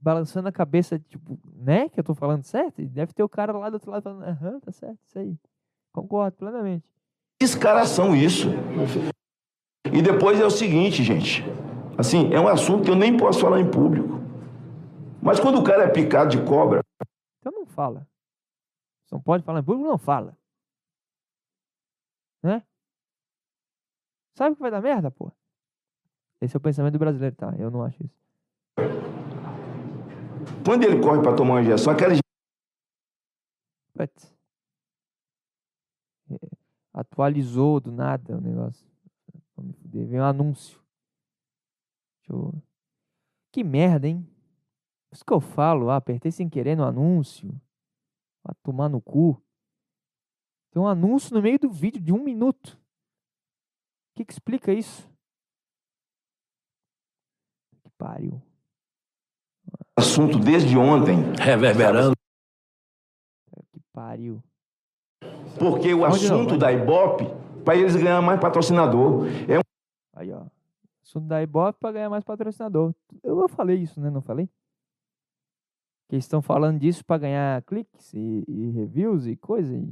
balançando a cabeça, tipo, né? Que eu tô falando certo? E deve ter o cara lá do outro lado falando, aham, tá certo, isso aí. Concordo plenamente. Descaração isso. E depois é o seguinte, gente. Assim, é um assunto que eu nem posso falar em público. Mas quando o cara é picado de cobra. Então não fala. Você não pode falar em público, não fala. Né? Sabe que vai dar merda, pô? Esse é o pensamento do brasileiro, tá? Eu não acho isso. Quando ele corre para tomar uma injeção, aquela. But... É, atualizou do nada o negócio. Veio um anúncio. Eu... Que merda, hein? isso que eu falo, ah, apertei sem querer no anúncio. Vai tomar no cu. Tem um anúncio no meio do vídeo de um minuto. O que, que explica isso? Que pariu. Assunto desde ontem. Reverberando. Que pariu. Porque o assunto da Ibope, para eles ganhar mais patrocinador. É um... Aí, ó. Assunto da Ibope para ganhar mais patrocinador. Eu falei isso, né? Não falei? que estão falando disso para ganhar cliques e, e, reviews e coisa e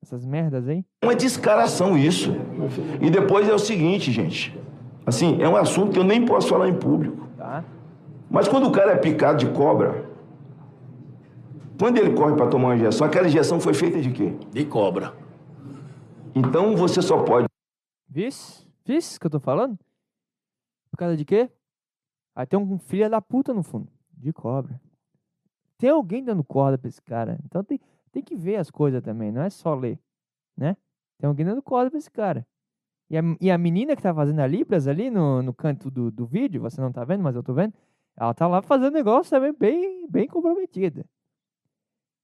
essas merdas aí. É uma descaração isso. E depois é o seguinte, gente. Assim, é um assunto que eu nem posso falar em público. Tá. Mas quando o cara é picado de cobra, quando ele corre para tomar uma injeção, aquela injeção foi feita de quê? De cobra. Então você só pode. Vice? Vice que eu tô falando? Por causa de quê? Aí tem um filho da puta no fundo. De cobra tem alguém dando corda pra esse cara. Então tem, tem que ver as coisas também, não é só ler, né? Tem alguém dando corda pra esse cara. E a, e a menina que tá fazendo a Libras ali no, no canto do, do vídeo, você não tá vendo, mas eu tô vendo, ela tá lá fazendo negócio também bem, bem comprometida.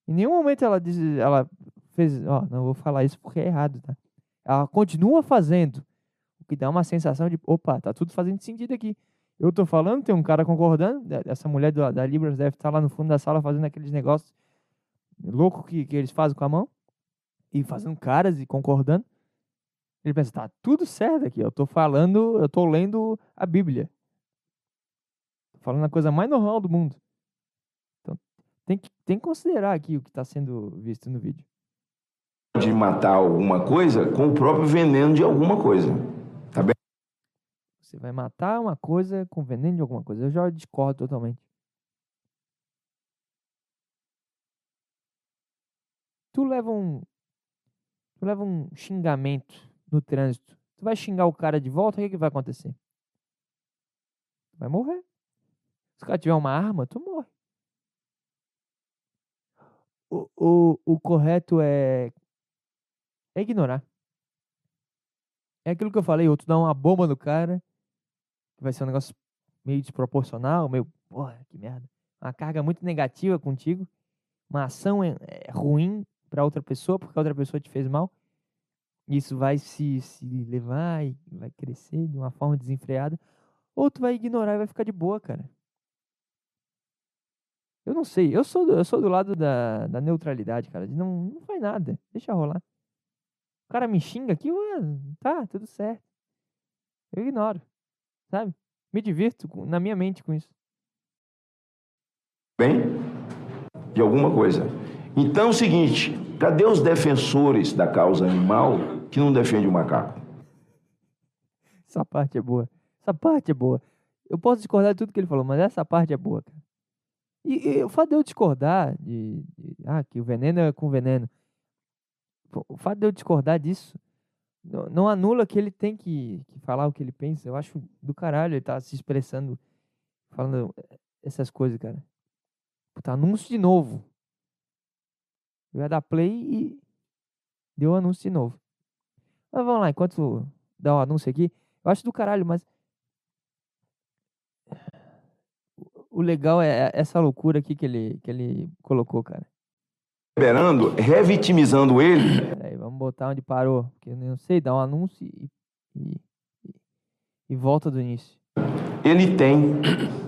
Em nenhum momento ela diz, ela fez, ó, não vou falar isso porque é errado, tá? Ela continua fazendo, o que dá uma sensação de, opa, tá tudo fazendo sentido aqui. Eu tô falando, tem um cara concordando. Essa mulher da, da Libras deve estar lá no fundo da sala fazendo aqueles negócios loucos que, que eles fazem com a mão. E fazendo caras e concordando. Ele pensa, tá tudo certo aqui. Eu tô falando, eu tô lendo a Bíblia. Tô falando a coisa mais normal do mundo. Então, tem que, tem que considerar aqui o que está sendo visto no vídeo. de matar alguma coisa com o próprio veneno de alguma coisa. Tá bem? Você vai matar uma coisa com veneno de alguma coisa. Eu já discordo totalmente. Tu leva um. Tu leva um xingamento no trânsito. Tu vai xingar o cara de volta, o que, que vai acontecer? Vai morrer. Se o cara tiver uma arma, tu morre. O, o, o correto é, é ignorar. É aquilo que eu falei, ou tu dá uma bomba no cara, que vai ser um negócio meio desproporcional, meio, porra, que merda. Uma carga muito negativa contigo, uma ação é, é ruim para outra pessoa, porque a outra pessoa te fez mal. Isso vai se, se levar e vai crescer de uma forma desenfreada. Ou tu vai ignorar e vai ficar de boa, cara. Eu não sei, eu sou do, eu sou do lado da, da neutralidade, cara. De não, não faz nada, deixa rolar. O cara me xinga aqui, ué, tá, tudo certo. Eu ignoro, sabe? Me divirto com- na minha mente com isso. Bem? De alguma coisa. Então é o seguinte: cadê os defensores da causa animal que não defendem o macaco? Essa parte é boa. Essa parte é boa. Eu posso discordar de tudo que ele falou, mas essa parte é boa, cara. E, e o fato de eu discordar de, de- Ah, que o veneno é com veneno. O fato de eu discordar disso não, não anula que ele tem que, que falar o que ele pensa. Eu acho do caralho ele tá se expressando, falando essas coisas, cara. Puta, anúncio de novo. Eu ia dar play e deu anúncio de novo. Mas vamos lá, enquanto dá o anúncio aqui, eu acho do caralho, mas. o- legal é essa loucura aqui que ele, que ele colocou, cara. Liberando, revitimizando ele, Peraí, vamos botar onde parou. Porque eu não sei, dá um anúncio e, e, e- volta do início. ele tem,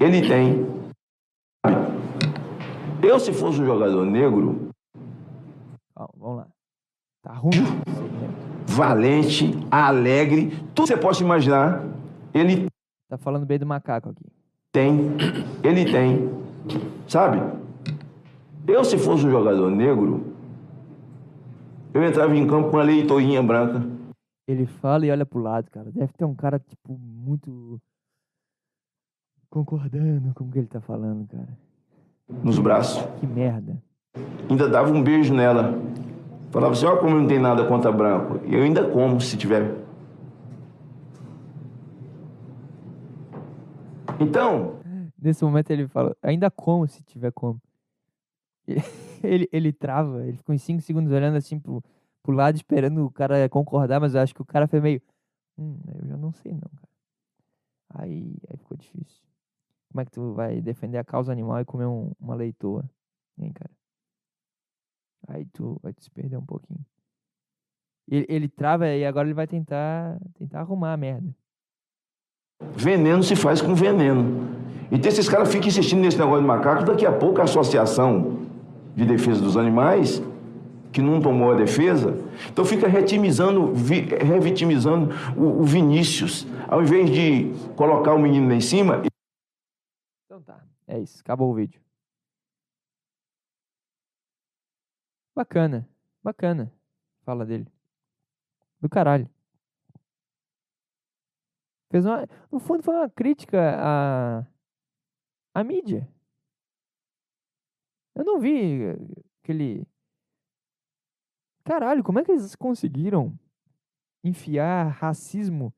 ele tem. Eu, se fosse um jogador negro, Calma, vamos lá. Tá ruim. Valente, alegre, tudo que você possa imaginar, ele Tá falando bem do macaco aqui. tem, ele tem, sabe? Eu, se fosse um jogador negro, eu entrava em campo com uma leitoinha branca. Ele fala e olha pro lado, cara. Deve ter um cara, tipo, muito. concordando com o que ele tá falando, cara. nos braços, Que merda. ainda dava um beijo nela. Falava assim, ó como não tem nada contra branco. E eu ainda como, se tiver. Então, Nesse momento ele fala, ainda como se tiver como. Ele, ele trava, ele ficou em 5 segundos olhando assim pro, pro lado, esperando o cara concordar, mas eu acho que o cara foi meio. Hum, eu já não sei não, cara. Aí, aí ficou difícil. Como é que tu vai defender a causa animal e comer um- uma leitoa? Hein, cara? Aí tu vai te perder um pouquinho. Ele, ele trava e agora ele vai tentar, tentar arrumar a merda. veneno se faz com veneno. Então esses caras ficam insistindo nesse negócio de macaco, daqui a pouco a Associação de Defesa dos Animais, que não tomou a defesa, então fica retimizando, vi- revitimizando o, o Vinícius. Ao invés de colocar o menino lá em cima, Então tá, é isso, acabou o vídeo. Bacana, bacana. Fala dele. Do caralho. Fez uma, no fundo foi uma crítica à, à mídia. Eu não vi eh, aquele. Caralho, como é que eles conseguiram enfiar racismo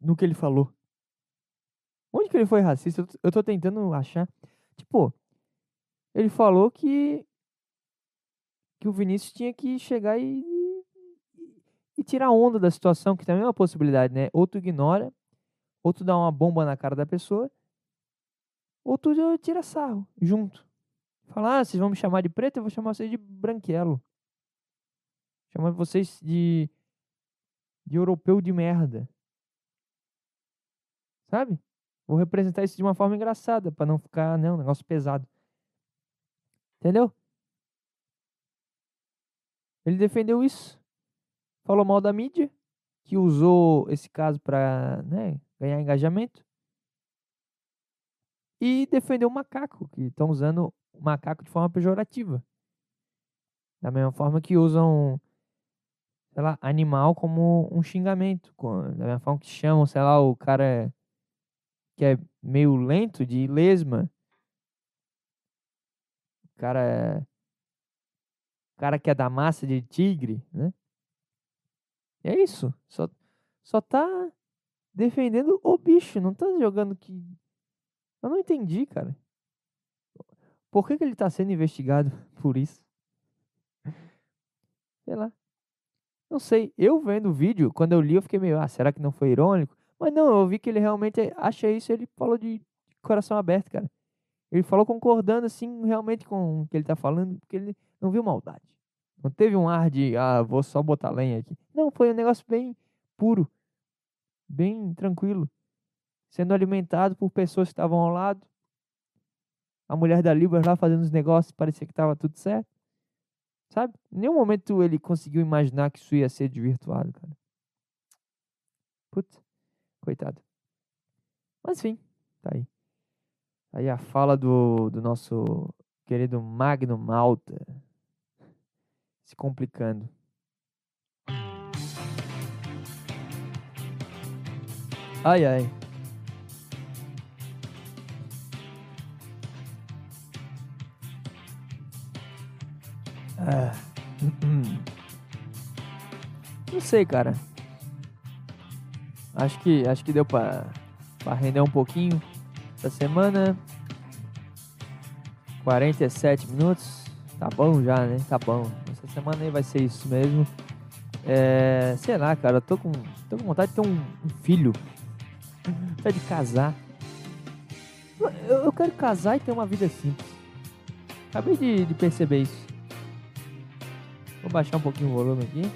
no que ele falou? Onde que ele foi racista? Eu tô- Eu tô tentando achar. Tipo, ele falou que que o Vinícius tinha que chegar e, e, tirar onda da situação, que também é uma possibilidade, né? Ou tu ignora, ou tu dá uma bomba na cara da pessoa, ou tu já tira sarro junto. Fala, ah, vocês vão me chamar de preto, eu vou chamar vocês de branquelo. Chamar vocês de de europeu de merda. Sabe? Vou representar isso de uma forma engraçada, pra não ficar, né, um negócio pesado. Entendeu? Ele defendeu isso. Falou mal da mídia, que usou esse caso pra, né, ganhar engajamento. e defender o macaco, que estão usando o macaco de forma pejorativa. Da mesma forma que usam, sei lá, animal como um xingamento. Da mesma forma que chamam, sei lá, o cara que é meio lento de lesma. O cara, o cara que é da massa de tigre, né? É isso. Só, só tá defendendo o bicho, não tá jogando que. Eu não entendi, cara. Por que, que ele tá sendo investigado por isso? Sei lá. Não sei. Eu vendo o vídeo, quando eu li, eu fiquei meio, ah, será que não foi irônico? Mas não, eu vi que ele realmente acha isso ele falou de coração aberto, cara. Ele falou concordando, assim, realmente com o que ele tá falando, porque ele não viu maldade. Não teve um ar de, ah, vou só botar lenha aqui. Não, foi um negócio bem puro, bem tranquilo. Sendo alimentado por pessoas que estavam ao lado. A mulher da Libras lá fazendo os negócios, parecia que tava tudo certo. Sabe? Em nenhum momento ele conseguiu imaginar que isso ia ser desvirtuado, cara. Putz, coitado. Mas enfim, tá aí. Tá Aí a fala do, do nosso querido Magno Malta. Se complicando. Ai, ai. Ah. Não sei, cara. Acho que acho que deu pra, pra render um pouquinho essa semana. 47 minutos. Tá bom já, né? Tá bom. Essa semana aí vai ser isso mesmo. É, sei lá, cara, eu tô com, tô com vontade de ter um, um filho. Vontade de casar. Eu, eu quero casar e ter uma vida simples. Acabei de, de perceber isso. Vou baixar um pouquinho o volume aqui.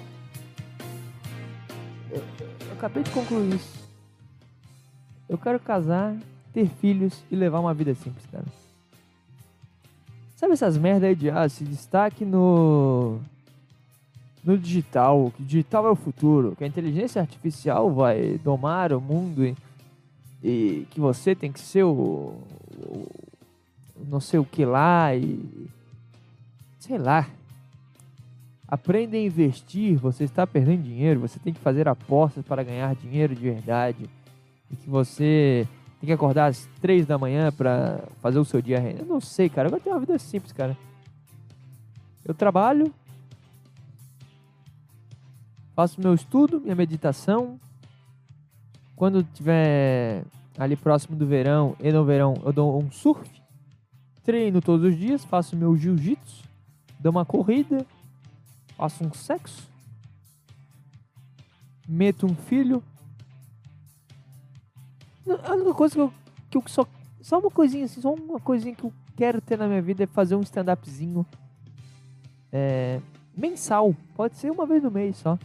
Eu, eu acabei de concluir isso. Eu quero casar, ter filhos e levar uma vida simples, cara. Sabe essas merda aí de ah, se destaque no no digital, que digital é o futuro, que a inteligência artificial vai domar o mundo e, e que você tem que ser o, o não sei o que lá e sei lá. Aprenda a investir, você está perdendo dinheiro, você tem que fazer apostas para ganhar dinheiro de verdade. E que você tem que acordar às três da manhã para fazer o seu dia render. Eu não sei, cara. Eu tenho uma vida simples, cara. Eu trabalho, faço meu estudo, minha meditação. Quando tiver ali próximo do verão e no verão eu dou um surf. Treino todos os dias, faço meu jiu-jitsu, dou uma corrida, faço um sexo, meto um filho. A única coisa que eu, que eu só. Só uma coisinha assim, só uma coisinha que eu quero ter na minha vida é fazer um stand-upzinho é, mensal. Pode ser uma vez no mês só.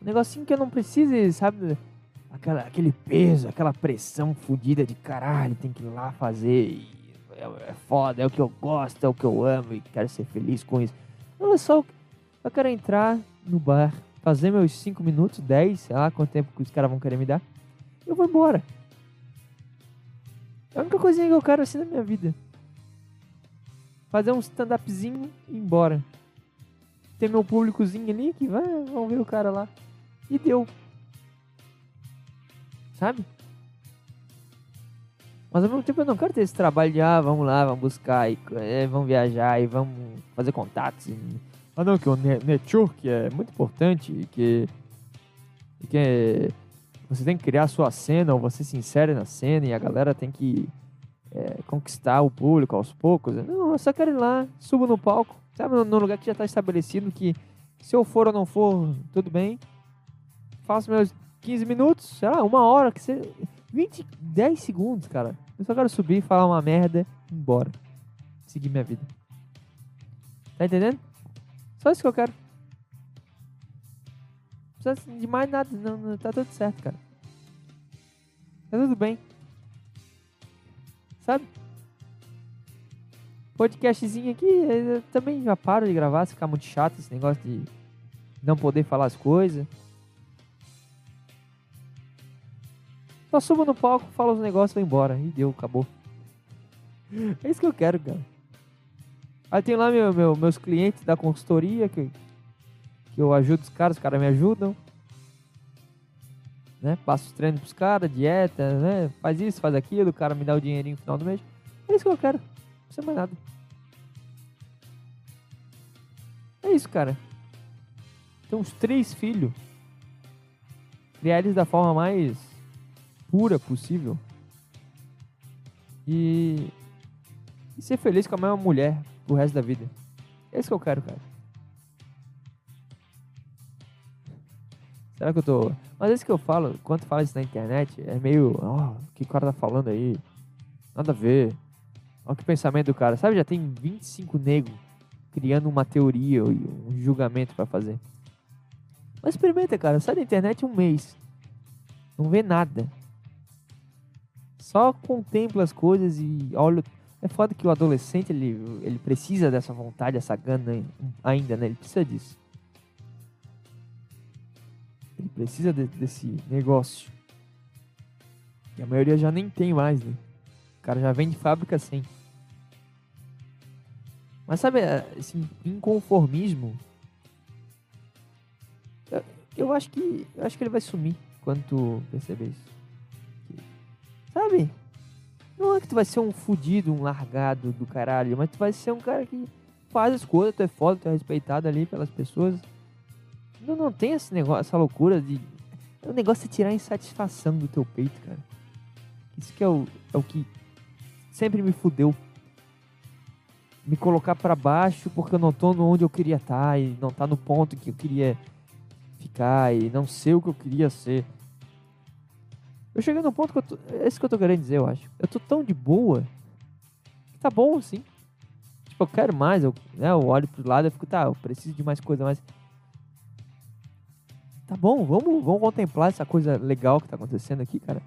Um negocinho que eu não precise, sabe? Aquela, aquele peso, aquela pressão fodida de caralho, tem que ir lá fazer. É, é foda, é o que eu gosto, é o que eu amo e quero ser feliz com isso. Não, é só. Eu quero entrar no bar, fazer meus 5 minutos, 10, sei lá quanto tempo que os caras vão querer me dar. Eu vou embora. É a única coisinha que eu quero assim na minha vida. Fazer um stand-upzinho e ir embora. Ter meu públicozinho ali que vai, vão ver o cara lá. E deu. Sabe? Mas ao mesmo tempo eu não quero ter esse trabalho de, ah, vamos lá, vamos buscar, e, é, vamos viajar e vamos fazer contatos. E... Ah não, que o ne- network é muito importante, que, que você tem que criar a sua cena, ou você se insere na cena e a galera tem que é, conquistar o público aos poucos. Não, eu só quero ir lá, subo no palco, sabe, no lugar que já está estabelecido, que se eu for ou não for, tudo bem. Faço meus 15 minutos, sei lá, uma hora, que você... 20, 10 segundos, cara. Eu só quero subir, falar uma merda embora. Seguir minha vida. Tá entendendo? Só isso que eu quero. Precisa de mais nada, não, não, tá tudo certo, cara. Tá tudo bem. Sabe? Podcastzinho aqui, eu também já paro de gravar, se ficar muito chato esse negócio de não poder falar as coisas. Só subo no palco, falo os negócios e vou embora. E deu, acabou. É isso que eu quero, cara. Aí tem lá meu, meu- meus clientes da consultoria que, que eu ajudo os caras, os caras me ajudam. Né? Passo os treinos pros caras, dieta, né? Faz isso, faz aquilo, o cara me dá o dinheirinho no final do mês. É isso que eu quero. Não precisa mais nada. É isso, cara. Tem uns três filhos. Criar eles da forma mais pura possível. E, e ser feliz com a mesma mulher pro resto da vida. É isso que eu quero, cara. Será que eu tô. Mas é isso que eu falo, quando fala isso na internet, é meio. Ó, o que o cara tá falando aí? Nada a ver. Olha que pensamento do cara. Sabe, já tem 25 negros criando uma teoria um julgamento pra fazer. Mas experimenta, cara. Sai da internet um mês. Não vê nada. Só contempla as coisas e olha. É foda que o adolescente ele, ele precisa dessa vontade, dessa gana ai- ainda, né? Ele precisa disso. Ele precisa de- desse negócio. E a maioria já nem tem mais, né? O cara já vem de fábrica sem. Mas sabe, eh, esse inconformismo. Eu, acho que. Eu acho que ele vai sumir quando tu perceber isso. Sabe? Não é que tu vai ser um fudido, um largado do caralho, mas tu vai ser um cara que faz as coisas, tu é foda, tu é respeitado ali pelas pessoas. Não, não tem esse negócio, essa loucura de. O negócio é tirar a insatisfação do teu peito, cara. Isso que é o, é o que sempre me fudeu. Me colocar pra baixo porque eu não tô onde eu queria estar e não tá no ponto que eu queria ficar e não ser o que eu queria ser. Eu cheguei no ponto que eu tô, é isso que eu tô querendo dizer, eu acho. Eu tô tão de boa que tá bom assim. Tipo, eu quero mais, eu, né, eu olho pro lado e fico, tá, eu preciso de mais coisa, mas Tá bom, vamos, vamos contemplar essa coisa legal que tá acontecendo aqui, cara.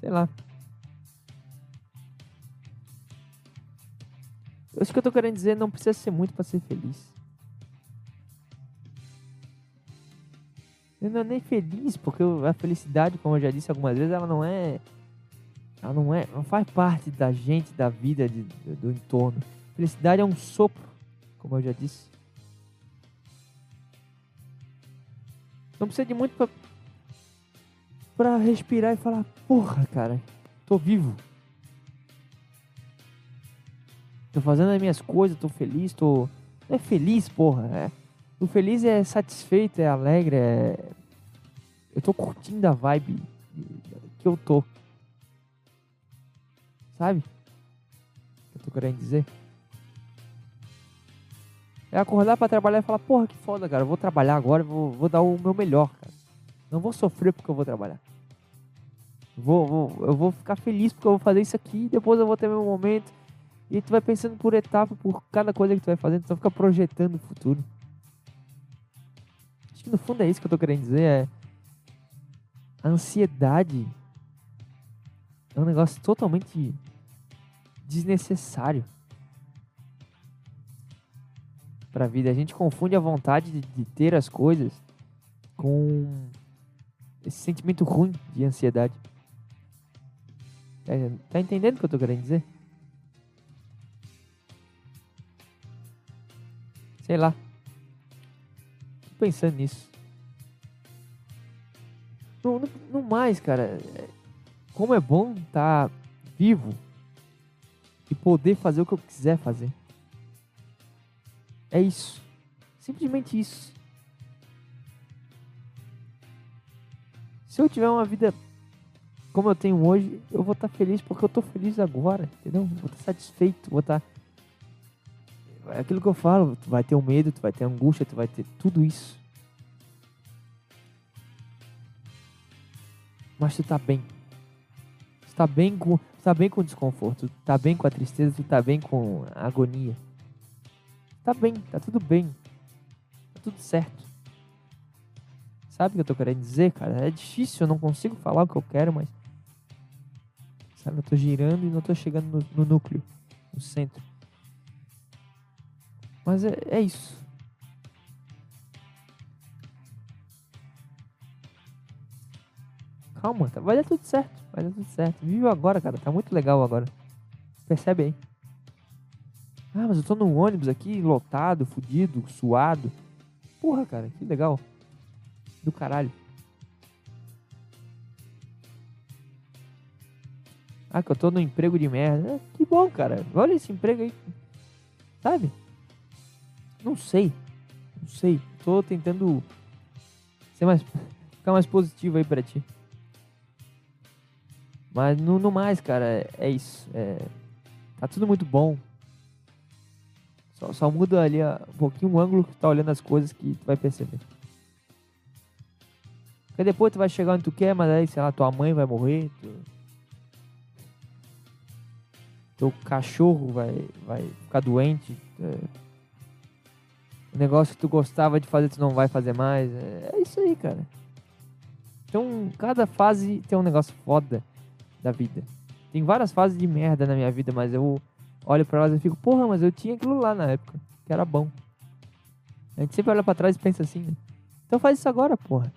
Sei lá. Isso que eu tô querendo dizer, não precisa ser muito pra ser feliz. Eu não é nem feliz, porque eu- a felicidade, como eu já disse algumas vezes, ela não é. Ela não é. Não faz parte da gente, da vida, de- do entorno. Felicidade é um sopro, como eu já disse. Não precisa de muito pra, pra respirar e falar, porra, cara, tô vivo. Tô fazendo as minhas coisas, tô feliz, tô. Não é feliz, porra. É. O feliz é satisfeito, é alegre, é. Eu tô curtindo a vibe que eu tô. Sabe? O que eu tô querendo dizer? É acordar pra trabalhar e falar, porra, que foda, cara. Eu vou trabalhar agora, vou, vou dar o meu melhor, cara. Não vou sofrer porque eu vou trabalhar. Vou, vou, eu vou ficar feliz porque eu vou fazer isso aqui, depois eu vou ter meu momento. E tu vai pensando por etapa, por cada coisa que tu vai fazendo, tu vai ficar projetando o futuro. Acho que no fundo é isso que eu tô querendo dizer, é a ansiedade é um negócio totalmente desnecessário pra vida. A gente confunde a vontade de, de ter as coisas com esse sentimento ruim de ansiedade. Tá, tá entendendo o que eu tô querendo dizer? Sei lá. Tô pensando nisso. No, no, no mais, cara, é- como é bom estar vivo e poder fazer o que eu quiser fazer. É isso. Simplesmente isso. Se eu tiver uma vida como eu tenho hoje, eu vou estar feliz porque eu tô feliz agora, entendeu? Vou estar satisfeito, vou estar. É aquilo que eu falo, tu vai ter o medo, tu vai ter angústia, tu vai ter tudo isso. Mas tu tá bem. Tu tá bem com, tu tá bem com o desconforto, tu tá bem com a tristeza, tu tá bem com a agonia. Tá bem, tá tudo bem. Tá tudo certo. Sabe o que eu tô querendo dizer, cara? É difícil, eu não consigo falar o que eu quero, mas. Sabe, eu tô girando e não tô chegando no, no núcleo, no centro. Mas é, é isso. Calma, tá- vai dar tudo certo. Vai dar tudo certo. Vive agora, cara. Tá muito legal agora. Percebe aí. Ah, mas eu tô no ônibus aqui, lotado, fudido, suado. Porra, cara, que legal. Do caralho. Ah, que eu tô no emprego de merda. É, que bom, cara. Olha esse emprego aí. Sabe? Não sei. Não sei. Tô tentando ser mais, ficar mais positivo aí pra ti. Mas no, no mais, cara, é, é isso. É, tá tudo muito bom. Só, só muda ali um pouquinho o ângulo que tu tá olhando as coisas que tu vai perceber. Porque depois tu vai chegar onde tu quer, mas aí, sei lá, tua mãe vai morrer. Tu... Teu cachorro vai, vai ficar doente. O negócio que tu gostava de fazer, tu não vai fazer mais. É, é isso aí, cara. Então, cada fase tem um negócio foda da vida. Tem várias fases de merda na minha vida, mas eu olho pra elas e fico, porra, mas eu tinha aquilo lá na época, que era bom. A gente sempre olha pra trás e pensa assim, né? Então faz isso agora, porra.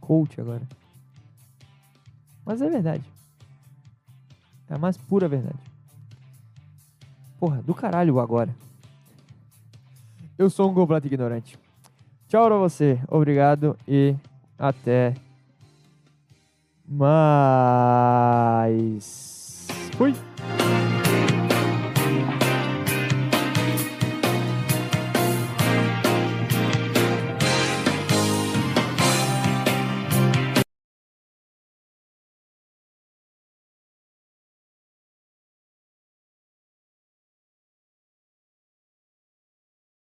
Coach agora. Mas é verdade. É a mais pura verdade. Porra, do caralho agora. Eu sou um completo ignorante. Tchau pra você. Obrigado e até mais. Fui!